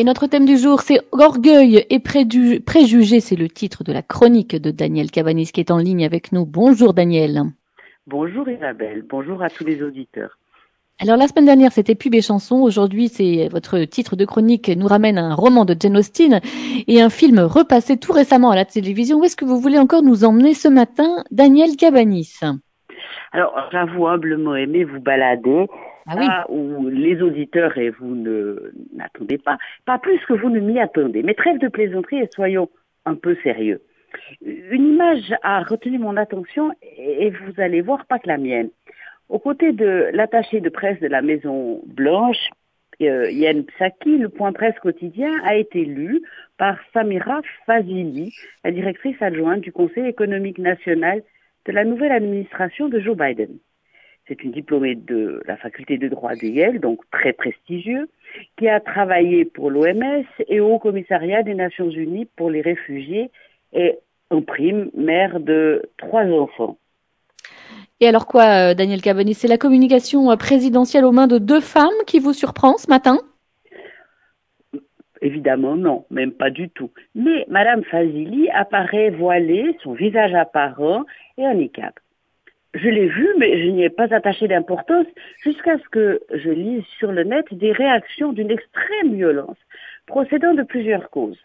Et notre thème du jour, c'est Orgueil et préjugés. C'est le titre de la chronique de Daniel Cabanis qui est en ligne avec nous. Bonjour Daniel. Bonjour Isabelle. Bonjour à tous les auditeurs. Alors la semaine dernière, c'était Pub et chansons. Aujourd'hui, c'est votre titre de chronique nous ramène un roman de Jane Austen et un film repassé tout récemment à la télévision. Où est-ce que vous voulez encore nous emmener ce matin, Daniel Cabanis? Alors, j'avoue humblement aimer vous balader ah oui. où les auditeurs et vous ne n'attendez pas, pas plus que vous ne m'y attendez. Mais trêve de plaisanterie et soyons un peu sérieux. Une image a retenu mon attention et vous allez voir pas que la mienne. Aux côtés de l'attaché de presse de la Maison Blanche, euh, Yen Psaki, le point presse quotidien a été lu par Samira Fazili, la directrice adjointe du Conseil économique national de la nouvelle administration de Joe Biden. C'est une diplômée de la faculté de droit de Yale, donc très prestigieux, qui a travaillé pour l'OMS et au Commissariat des Nations Unies pour les réfugiés et en prime mère de trois enfants. Et alors quoi, euh, Daniel Cavani C'est la communication euh, présidentielle aux mains de deux femmes qui vous surprend ce matin? Évidemment, non, même pas du tout. Mais Madame Fazili apparaît voilée, son visage apparent et niqab. Je l'ai vu, mais je n'y ai pas attaché d'importance jusqu'à ce que je lise sur le net des réactions d'une extrême violence, procédant de plusieurs causes.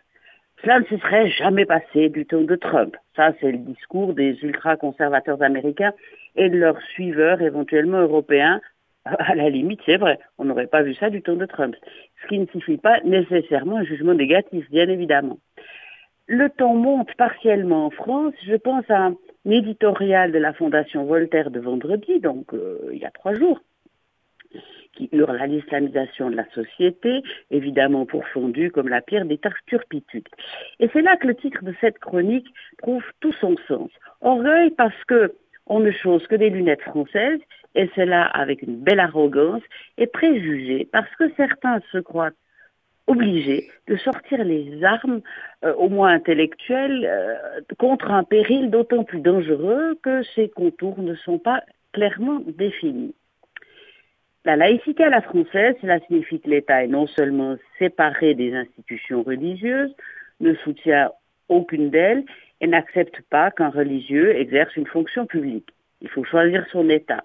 Cela ne se serait jamais passé du temps de Trump. Ça, c'est le discours des ultra-conservateurs américains et de leurs suiveurs éventuellement européens. À la limite, c'est vrai, on n'aurait pas vu ça du temps de Trump. Ce qui ne signifie pas nécessairement un jugement négatif, bien évidemment. Le temps monte partiellement en France. Je pense à éditorial de la Fondation Voltaire de vendredi, donc euh, il y a trois jours, qui hurle à l'islamisation de la société, évidemment pourfondue comme la pierre des turpitudes. Et c'est là que le titre de cette chronique trouve tout son sens. Orgueil parce que on ne chose que des lunettes françaises, et cela avec une belle arrogance, et préjugé parce que certains se croient obligé de sortir les armes, euh, au moins intellectuelles, euh, contre un péril d'autant plus dangereux que ses contours ne sont pas clairement définis. La laïcité à la française, cela signifie que l'État est non seulement séparé des institutions religieuses, ne soutient aucune d'elles et n'accepte pas qu'un religieux exerce une fonction publique. Il faut choisir son État.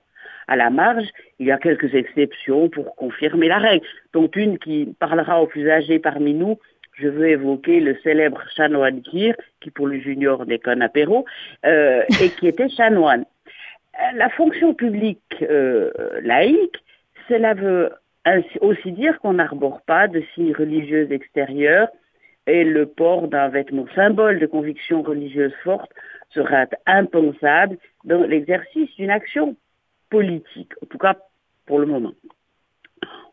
À la marge, il y a quelques exceptions pour confirmer la règle, dont une qui parlera aux plus âgés parmi nous. Je veux évoquer le célèbre chanoine Kir, qui pour le junior n'est qu'un apéro, euh, et qui était chanoine. Euh, la fonction publique euh, laïque, cela veut aussi dire qu'on n'arbore pas de signes religieux extérieurs et le port d'un vêtement symbole de conviction religieuse forte sera impensable dans l'exercice d'une action politique, en tout cas pour le moment.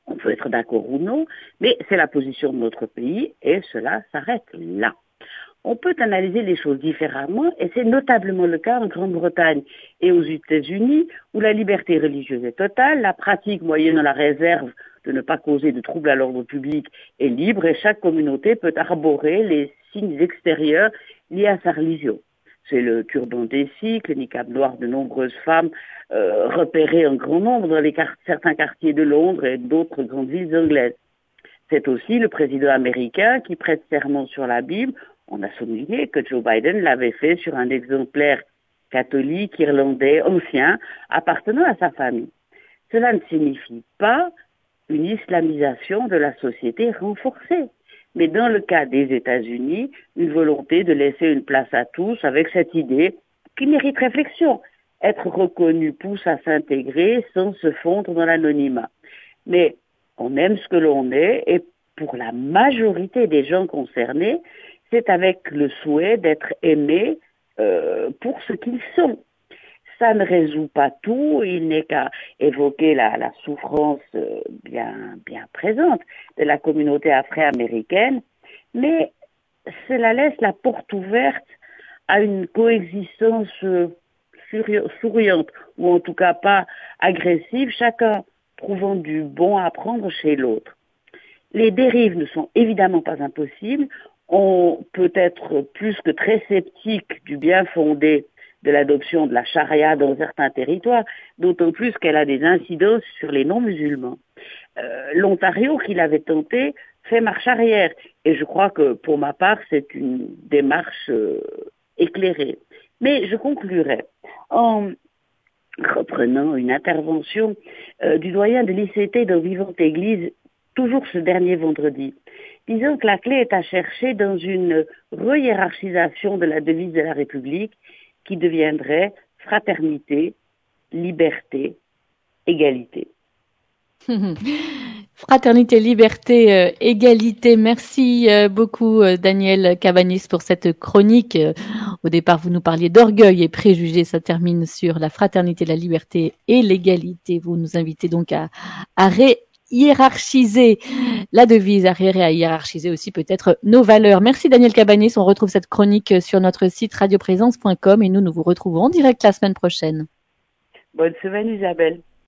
On peut être d'accord ou non, mais c'est la position de notre pays et cela s'arrête là. On peut analyser les choses différemment et c'est notablement le cas en Grande-Bretagne et aux États-Unis où la liberté religieuse est totale, la pratique moyennant la réserve de ne pas causer de troubles à l'ordre public est libre et chaque communauté peut arborer les signes extérieurs liés à sa religion. C'est le turban des cycles, le niqab noir de nombreuses femmes euh, repérées en grand nombre dans les certains quartiers de Londres et d'autres grandes villes anglaises. C'est aussi le président américain qui prête serment sur la Bible. On a souligné que Joe Biden l'avait fait sur un exemplaire catholique irlandais ancien appartenant à sa famille. Cela ne signifie pas une islamisation de la société renforcée mais dans le cas des États-Unis, une volonté de laisser une place à tous avec cette idée qui mérite réflexion. Être reconnu pousse à s'intégrer sans se fondre dans l'anonymat. Mais on aime ce que l'on est et pour la majorité des gens concernés, c'est avec le souhait d'être aimé euh, pour ce qu'ils sont ça ne résout pas tout, il n'est qu'à évoquer la, souffrance euh, bien, bien présente de la communauté afro-américaine, mais cela laisse la porte ouverte à une coexistence euh, souriante, ou en tout cas pas agressive, chacun trouvant du bon à prendre chez l'autre. Les dérives ne sont évidemment pas impossibles, on peut être plus que très sceptique du bien fondé de l'adoption de la charia dans certains territoires, d'autant plus qu'elle a des incidences sur les non-musulmans. Euh, L'Ontario, qui l'avait tenté, fait marche arrière. Et je crois que pour ma part, c'est une démarche euh, éclairée. Mais je conclurai en reprenant une intervention euh, du doyen de l'ICT de Vivante Église, toujours ce dernier vendredi. Disons que la clé est à chercher dans une re-hiérarchisation de la devise de la République qui deviendrait fraternité, liberté, égalité. Fraternité, liberté, euh, égalité. Merci euh, beaucoup euh, Daniel Cabanis pour cette chronique. au départ, vous nous parliez d'orgueil et préjugés. Ça termine sur la fraternité, la liberté et l'égalité. Vous nous invitez donc à, à hiérarchiser la devise, à à hiérarchiser aussi peut-être nos valeurs. Merci Daniel Cabanis. On retrouve cette chronique sur notre site radioprésence.com et nous, nous vous retrouvons en direct la semaine prochaine. Bonne semaine Isabelle.